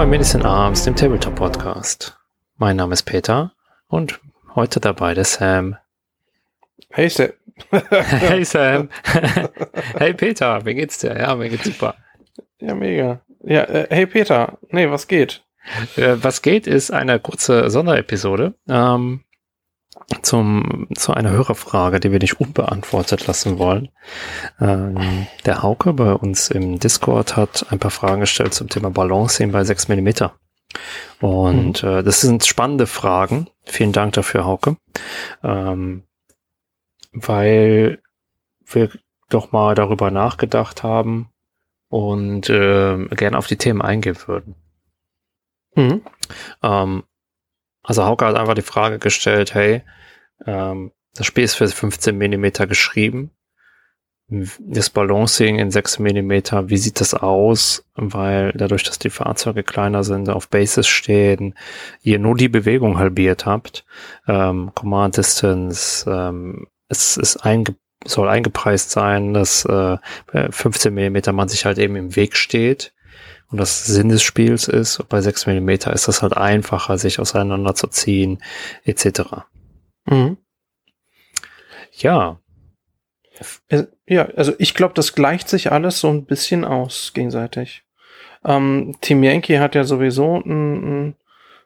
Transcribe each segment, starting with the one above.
bei Medicine Arms, dem Tabletop Podcast. Mein Name ist Peter und heute dabei der Sam. Hey Sam. hey Sam. hey Peter, wie geht's dir? Ja, mir geht's super. Ja, mega. Ja, äh, hey Peter. Nee, was geht? Äh, was geht, ist eine kurze Sonderepisode. Ähm, zum, zu einer Hörerfrage, die wir nicht unbeantwortet lassen wollen. Ähm, der Hauke bei uns im Discord hat ein paar Fragen gestellt zum Thema Balancing bei 6 mm. Und mhm. äh, das sind spannende Fragen. Vielen Dank dafür, Hauke. Ähm, weil wir doch mal darüber nachgedacht haben und äh, gerne auf die Themen eingehen würden. Mhm. Ähm, also Hauke hat einfach die Frage gestellt, hey, ähm, das Spiel ist für 15 Millimeter geschrieben. Das Balancing in 6 Millimeter, wie sieht das aus? Weil dadurch, dass die Fahrzeuge kleiner sind, auf Bases stehen, ihr nur die Bewegung halbiert habt, ähm, Command Distance, ähm, es ist einge soll eingepreist sein, dass äh, 15 Millimeter man sich halt eben im Weg steht und das Sinn des Spiels ist. Bei 6 Millimeter ist das halt einfacher, sich auseinanderzuziehen, etc. Mhm. Ja. Äh, ja, also ich glaube, das gleicht sich alles so ein bisschen aus gegenseitig. Ähm, Team Yankee hat ja sowieso ein, ein,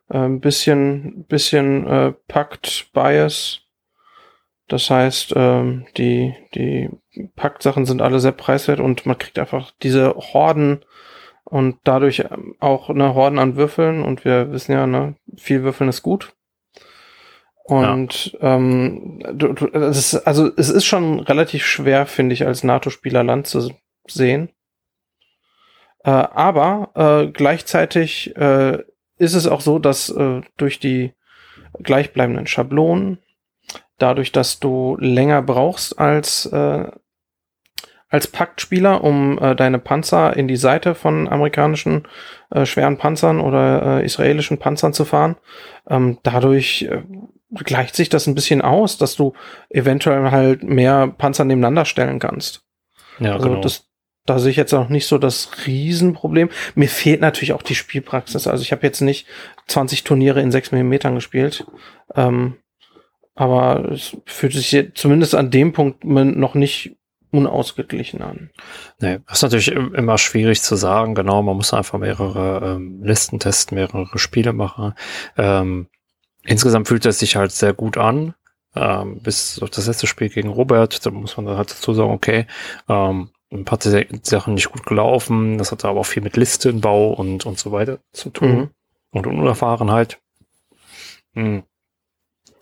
ein äh, bisschen, bisschen äh, Pakt-Bias. Das heißt, ähm, die, die Pakt-Sachen sind alle sehr preiswert und man kriegt einfach diese Horden und dadurch ähm, auch eine Horden an Würfeln und wir wissen ja, ne, viel Würfeln ist gut. Und ja. ähm, du, du, ist, also es ist schon relativ schwer, finde ich, als NATO-Spieler Land zu sehen. Äh, aber äh, gleichzeitig äh, ist es auch so, dass äh, durch die gleichbleibenden Schablonen, dadurch, dass du länger brauchst als äh, als Paktspieler, um äh, deine Panzer in die Seite von amerikanischen äh, schweren Panzern oder äh, israelischen Panzern zu fahren. Ähm, dadurch äh, gleicht sich das ein bisschen aus, dass du eventuell halt mehr Panzer nebeneinander stellen kannst. Ja, also genau. das, da sehe ich jetzt auch nicht so das Riesenproblem. Mir fehlt natürlich auch die Spielpraxis. Also ich habe jetzt nicht 20 Turniere in 6 Millimetern gespielt. Ähm, aber es fühlt sich zumindest an dem Punkt noch nicht unausgeglichen an. Nee, das ist natürlich immer schwierig zu sagen. Genau, man muss einfach mehrere ähm, Listen testen, mehrere Spiele machen. Ähm, insgesamt fühlt es sich halt sehr gut an. Ähm, bis auf das letzte Spiel gegen Robert, da muss man dann halt dazu sagen, okay, ähm, ein paar Sachen nicht gut gelaufen. Das hatte aber auch viel mit Listenbau und, und so weiter zu tun. Mhm. Und Unerfahrenheit. Mhm.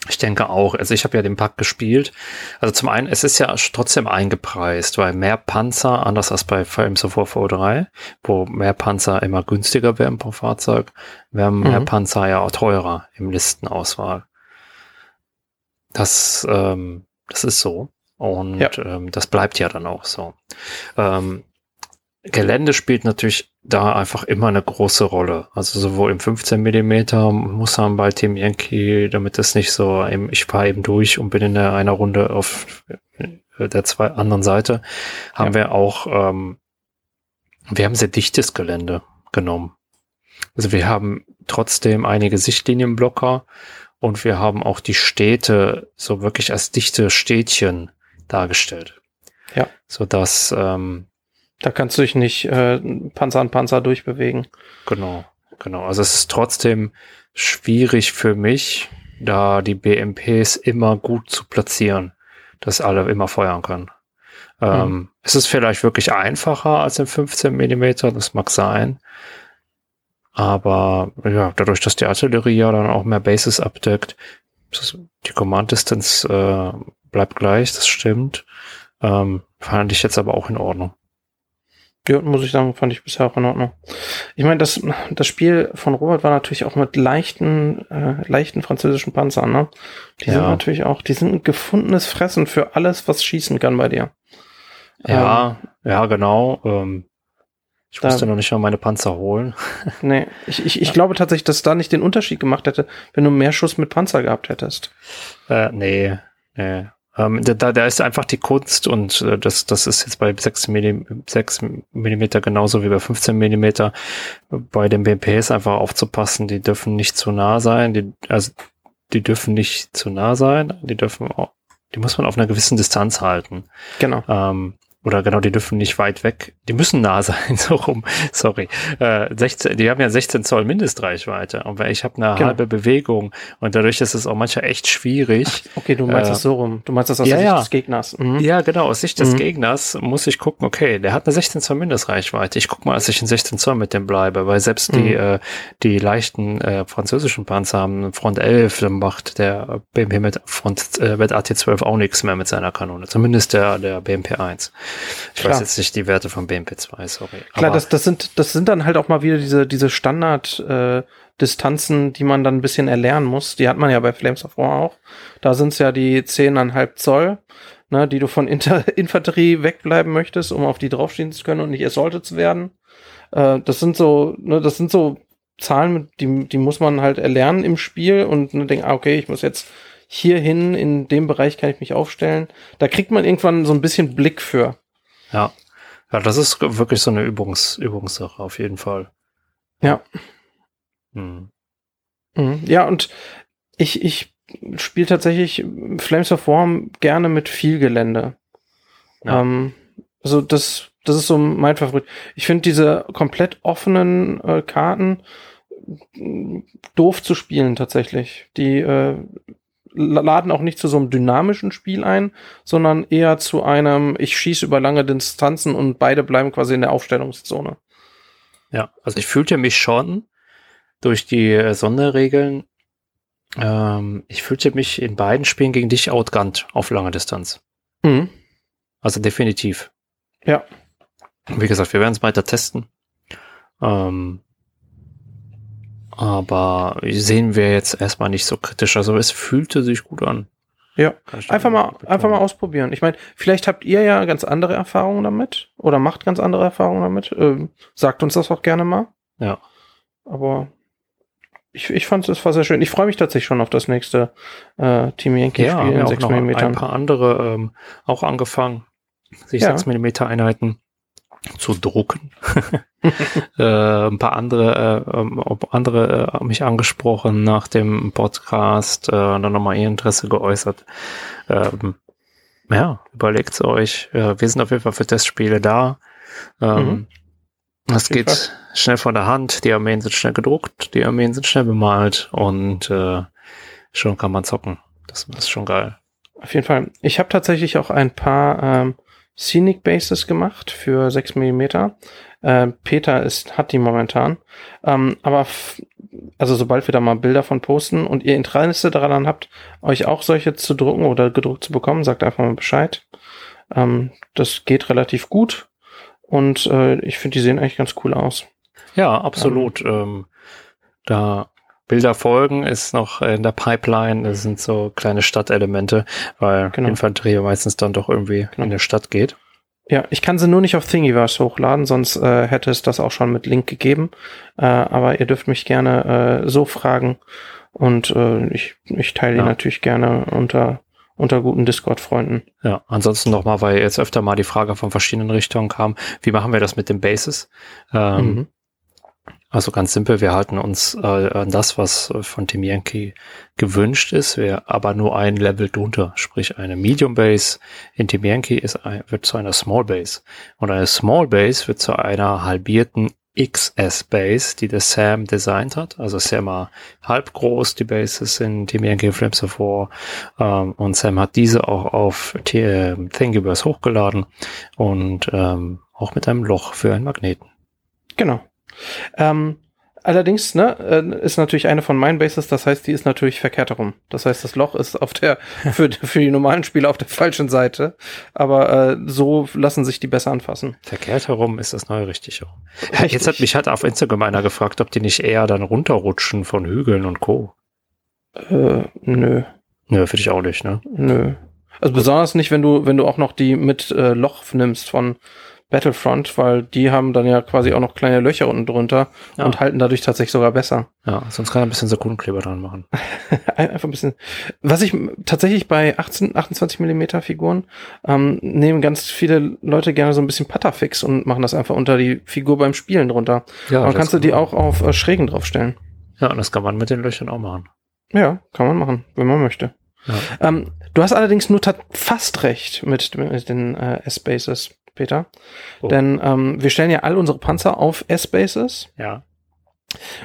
Ich denke auch. Also ich habe ja den Pack gespielt. Also zum einen, es ist ja trotzdem eingepreist, weil mehr Panzer, anders als bei Flames of War V3, wo mehr Panzer immer günstiger werden pro Fahrzeug, werden mehr mhm. Panzer ja auch teurer im Listenauswahl. Das, ähm, das ist so. Und ja. ähm, das bleibt ja dann auch so. Ähm, Gelände spielt natürlich da einfach immer eine große Rolle. Also sowohl im 15 Millimeter muss man bei Team Yankee, damit es nicht so, ich fahre eben durch und bin in der, einer Runde auf der zwei anderen Seite, haben ja. wir auch, ähm, wir haben sehr dichtes Gelände genommen. Also wir haben trotzdem einige Sichtlinienblocker und wir haben auch die Städte so wirklich als dichte Städtchen dargestellt. Ja. So dass ähm, da kannst du dich nicht äh, Panzer an Panzer durchbewegen. Genau, genau. Also es ist trotzdem schwierig für mich, da die BMPs immer gut zu platzieren, dass alle immer feuern können. Ähm, mhm. Es ist vielleicht wirklich einfacher als im 15 Millimeter, das mag sein. Aber ja, dadurch, dass die Artillerie ja dann auch mehr Bases abdeckt, die Command Distance äh, bleibt gleich, das stimmt. Ähm, fand ich jetzt aber auch in Ordnung. Ja, muss ich sagen, fand ich bisher auch in Ordnung. Ich meine, das, das Spiel von Robert war natürlich auch mit leichten, äh, leichten französischen Panzern, ne? Die ja. sind natürlich auch, die sind ein gefundenes Fressen für alles, was schießen kann bei dir. Ja, ähm, ja, genau. Ähm, ich da, musste noch nicht mal meine Panzer holen. nee, ich, ich, ich ja. glaube tatsächlich, dass da nicht den Unterschied gemacht hätte, wenn du mehr Schuss mit Panzer gehabt hättest. Äh, nee, nee. Ähm, da, da ist einfach die Kunst und äh, das, das ist jetzt bei 6 mm, 6 mm genauso wie bei 15 mm. Bei den BMPs einfach aufzupassen, die dürfen nicht zu nah sein, die, also die dürfen nicht zu nah sein, die dürfen auch, die muss man auf einer gewissen Distanz halten. Genau. Ähm, oder genau, die dürfen nicht weit weg, die müssen nah sein, so rum, sorry. Äh, 16, die haben ja 16 Zoll Mindestreichweite und ich habe eine genau. halbe Bewegung und dadurch ist es auch manchmal echt schwierig. Ach, okay, du meinst äh, das so rum, du meinst das aus ja, Sicht ja. des Gegners. Mhm. Ja, genau, aus Sicht des mhm. Gegners muss ich gucken, okay, der hat eine 16 Zoll Mindestreichweite, ich guck mal, dass ich in 16 Zoll mit dem bleibe, weil selbst mhm. die, äh, die leichten äh, französischen Panzer haben Front 11, dann macht der BMP mit Front äh, mit AT12 auch nichts mehr mit seiner Kanone, zumindest der, der BMP 1. Ich Klar. weiß jetzt nicht die Werte von BMP2, sorry. Klar, das, das, sind, das sind dann halt auch mal wieder diese, diese Standard-Distanzen, äh, die man dann ein bisschen erlernen muss. Die hat man ja bei Flames of War auch. Da sind es ja die 10,5 Zoll, ne, die du von Inter Infanterie wegbleiben möchtest, um auf die draufstehen zu können und nicht assaultet zu werden. Äh, das sind so, ne, das sind so Zahlen, die, die muss man halt erlernen im Spiel und ne, denken, ah, okay, ich muss jetzt hierhin, in dem Bereich kann ich mich aufstellen. Da kriegt man irgendwann so ein bisschen Blick für. Ja. Ja, das ist wirklich so eine Übungs Übungssache auf jeden Fall. Ja. Hm. Ja, und ich, ich spiele tatsächlich Flames of War gerne mit viel Gelände. Ja. Ähm, also das, das ist so mein Favorit. Ich finde diese komplett offenen äh, Karten doof zu spielen tatsächlich. Die äh, laden auch nicht zu so einem dynamischen Spiel ein, sondern eher zu einem, ich schieße über lange Distanzen und beide bleiben quasi in der Aufstellungszone. Ja, also ich fühlte mich schon durch die äh, Sonderregeln, ähm, ich fühlte mich in beiden Spielen gegen dich outgunned auf lange Distanz. Mhm. Also definitiv. Ja. Wie gesagt, wir werden es weiter testen. Ähm, aber sehen wir jetzt erstmal nicht so kritisch. Also es fühlte sich gut an. Ja, einfach mal, einfach mal ausprobieren. Ich meine, vielleicht habt ihr ja ganz andere Erfahrungen damit oder macht ganz andere Erfahrungen damit. Ähm, sagt uns das auch gerne mal. Ja. Aber ich, ich fand es war sehr schön. Ich freue mich tatsächlich schon auf das nächste äh, Team Yankee Spiel ja, in 6 mm. Ein paar andere ähm, auch angefangen, sich ja. 6 mm Einheiten zu drucken. äh, ein paar andere, äh, ähm, andere äh, mich angesprochen nach dem Podcast äh, und dann nochmal ihr Interesse geäußert. Ähm, ja, überlegt's euch. Äh, wir sind auf jeden Fall für Testspiele da. Ähm, mhm. Das geht Fall. schnell von der Hand. Die Armeen sind schnell gedruckt, die Armeen sind schnell bemalt und äh, schon kann man zocken. Das ist schon geil. Auf jeden Fall. Ich habe tatsächlich auch ein paar ähm, Scenic Bases gemacht für 6 mm. Äh, Peter ist, hat die momentan. Ähm, aber also sobald wir da mal Bilder von posten und ihr Interesse daran habt, euch auch solche zu drucken oder gedruckt zu bekommen, sagt einfach mal Bescheid. Ähm, das geht relativ gut und äh, ich finde, die sehen eigentlich ganz cool aus. Ja, absolut. Ähm, ähm da Bilder folgen ist noch in der Pipeline. Das sind so kleine Stadtelemente, weil genau. Infanterie meistens dann doch irgendwie genau. in der Stadt geht. Ja, ich kann sie nur nicht auf Thingiverse hochladen, sonst äh, hätte es das auch schon mit Link gegeben. Äh, aber ihr dürft mich gerne äh, so fragen und äh, ich, ich teile ja. die natürlich gerne unter unter guten Discord-Freunden. Ja, ansonsten nochmal, weil jetzt öfter mal die Frage von verschiedenen Richtungen kam, wie machen wir das mit den Bases? Ähm, mhm. Also ganz simpel, wir halten uns äh, an das, was von Team Yankee gewünscht ist, wir aber nur ein Level drunter, sprich eine Medium Base in Team Yankee ist ein, wird zu einer Small Base und eine Small Base wird zu einer halbierten XS Base, die der Sam designt hat. Also Sam war halb groß, die Bases in Team Yankee Flames of War ähm, und Sam hat diese auch auf äh, Thingiverse hochgeladen und ähm, auch mit einem Loch für einen Magneten. Genau. Ähm, allerdings ne, äh, ist natürlich eine von meinen Bases, das heißt, die ist natürlich verkehrt herum. Das heißt, das Loch ist auf der für, für die normalen Spieler auf der falschen Seite, aber äh, so lassen sich die besser anfassen. Verkehrt herum ist das neue richtig herum. Richtig. Jetzt hat mich halt auf Instagram einer gefragt, ob die nicht eher dann runterrutschen von Hügeln und Co. Äh, nö. Nö, für dich auch nicht, ne? Nö. Also besonders nicht, wenn du, wenn du auch noch die mit äh, Loch nimmst von Battlefront, weil die haben dann ja quasi auch noch kleine Löcher unten drunter Ja. und halten dadurch tatsächlich sogar besser. Ja, sonst kann er ein bisschen Sekundenkleber dran machen. Ein- Einfach ein bisschen. Was ich tatsächlich bei 18, 28 Millimeter Figuren ähm, nehmen ganz viele Leute gerne so ein bisschen Patterfix und machen das einfach unter die Figur beim Spielen drunter. Ja, Aber das kannst du die auch auf äh, Schrägen draufstellen. Ja, und das kann man mit den Löchern auch machen. Ja, kann man machen, wenn man möchte. Ja. Ähm, du hast allerdings nur fast recht mit, mit den äh, S-Bases, Peter. Oh. Denn ähm, wir stellen ja all unsere Panzer auf S-Bases Ja.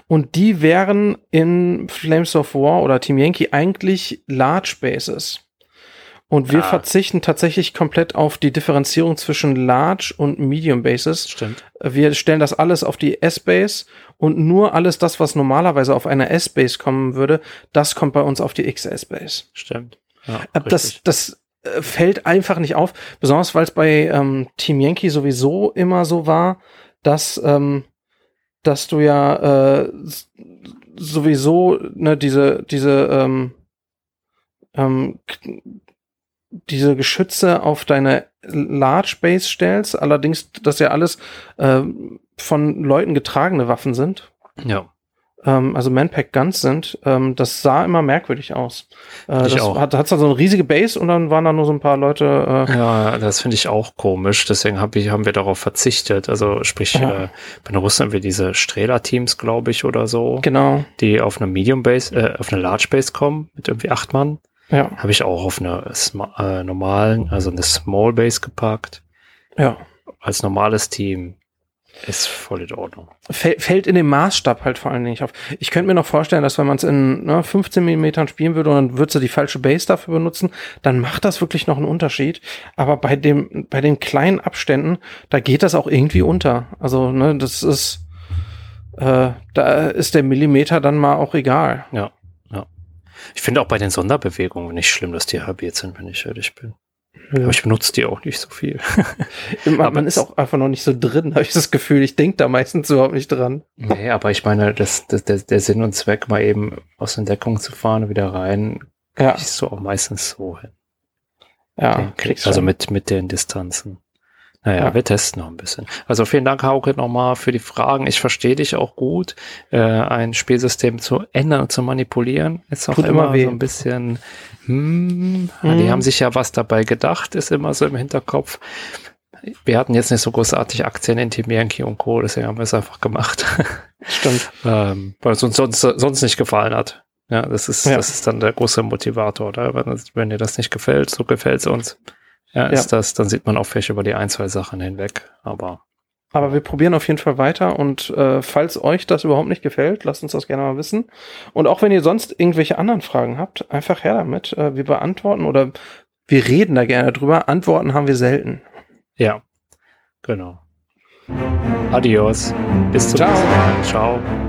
und die wären in Flames of War oder Team Yankee eigentlich Large Bases. Und wir Ah. verzichten tatsächlich komplett auf die Differenzierung zwischen Large und Medium Bases. Stimmt. Wir stellen das alles auf die S-Base und nur alles das, was normalerweise auf einer S-Base kommen würde, das kommt bei uns auf die XS-Base. Stimmt. Ja, Äh, Das, das fällt einfach nicht auf, besonders weil es bei ähm, Team Yankee sowieso immer so war, dass, ähm, dass du ja äh, sowieso ne, diese, diese, ähm, ähm, diese Geschütze auf deine Large Base stellst, allerdings das ja alles ähm, von Leuten getragene Waffen sind ja. Ähm, also Manpack Guns sind, ähm, das sah immer merkwürdig aus. Äh, Ich das auch. hat hat so eine riesige Base und dann waren da nur so ein paar Leute. Äh, Ja, das finde ich auch komisch. Deswegen hab ich, haben wir darauf verzichtet. Also sprich, Ja. äh, bei den Russen haben wir diese Strehler-Teams, glaube ich, oder so, genau. die auf eine Medium Base, äh, auf eine Large Base kommen, mit irgendwie acht Mann. Ja, Habe ich auch auf eine äh, normalen, also eine Small Base gepackt. ja. Als normales Team ist voll in Ordnung. Fäll, fällt in dem Maßstab halt vor allen Dingen nicht auf. Ich könnte mir noch vorstellen, dass wenn man es in ne, 15 Millimetern spielen würde und dann würdest du die falsche Base dafür benutzen, dann macht das wirklich noch einen Unterschied. Aber bei dem, bei den kleinen Abständen, da geht das auch irgendwie unter. Also, ne, das ist, äh, da ist der Millimeter dann mal auch egal. Ja, ja. Ich finde auch bei den Sonderbewegungen nicht schlimm, dass die halbiert sind, wenn ich ehrlich bin. Aber ich benutze die auch nicht so viel. Man, Aber man ist auch einfach noch nicht so drin, habe ich das Gefühl. Ich denke da meistens überhaupt nicht dran. Nee, aber ich meine, das, das, der, der Sinn und Zweck, mal eben aus Entdeckung zu fahren und wieder rein, Ja, ist so auch meistens so hin. ja, kriegst also mit, mit den Distanzen. Naja, Ja. wir testen noch ein bisschen. Also vielen Dank, Hauke, nochmal für die Fragen. Ich verstehe dich auch gut. Äh, ein Spielsystem zu ändern und zu manipulieren ist auch Tut immer, immer weh. so ein bisschen, hm, Mhm. die haben sich ja was dabei gedacht, ist immer so im Hinterkopf. Wir hatten jetzt nicht so großartig Aktien in Yankee und Co., deswegen haben wir es einfach gemacht. Stimmt. ähm, weil es uns sonst, sonst nicht gefallen hat. Ja, das ist, Ja. das ist dann der große Motivator, oder? Wenn, wenn dir das nicht gefällt, so gefällt es uns. Ja, ist das, dann sieht man auch vielleicht über die ein, zwei Sachen hinweg. Aber Aber wir probieren auf jeden Fall weiter und äh, falls euch das überhaupt nicht gefällt, lasst uns das gerne mal wissen. Und auch wenn ihr sonst irgendwelche anderen Fragen habt, einfach her damit. Äh, wir beantworten oder wir reden da gerne drüber. Antworten haben wir selten. ja, genau. Adios. Bis zum nächsten Mal. Ciao.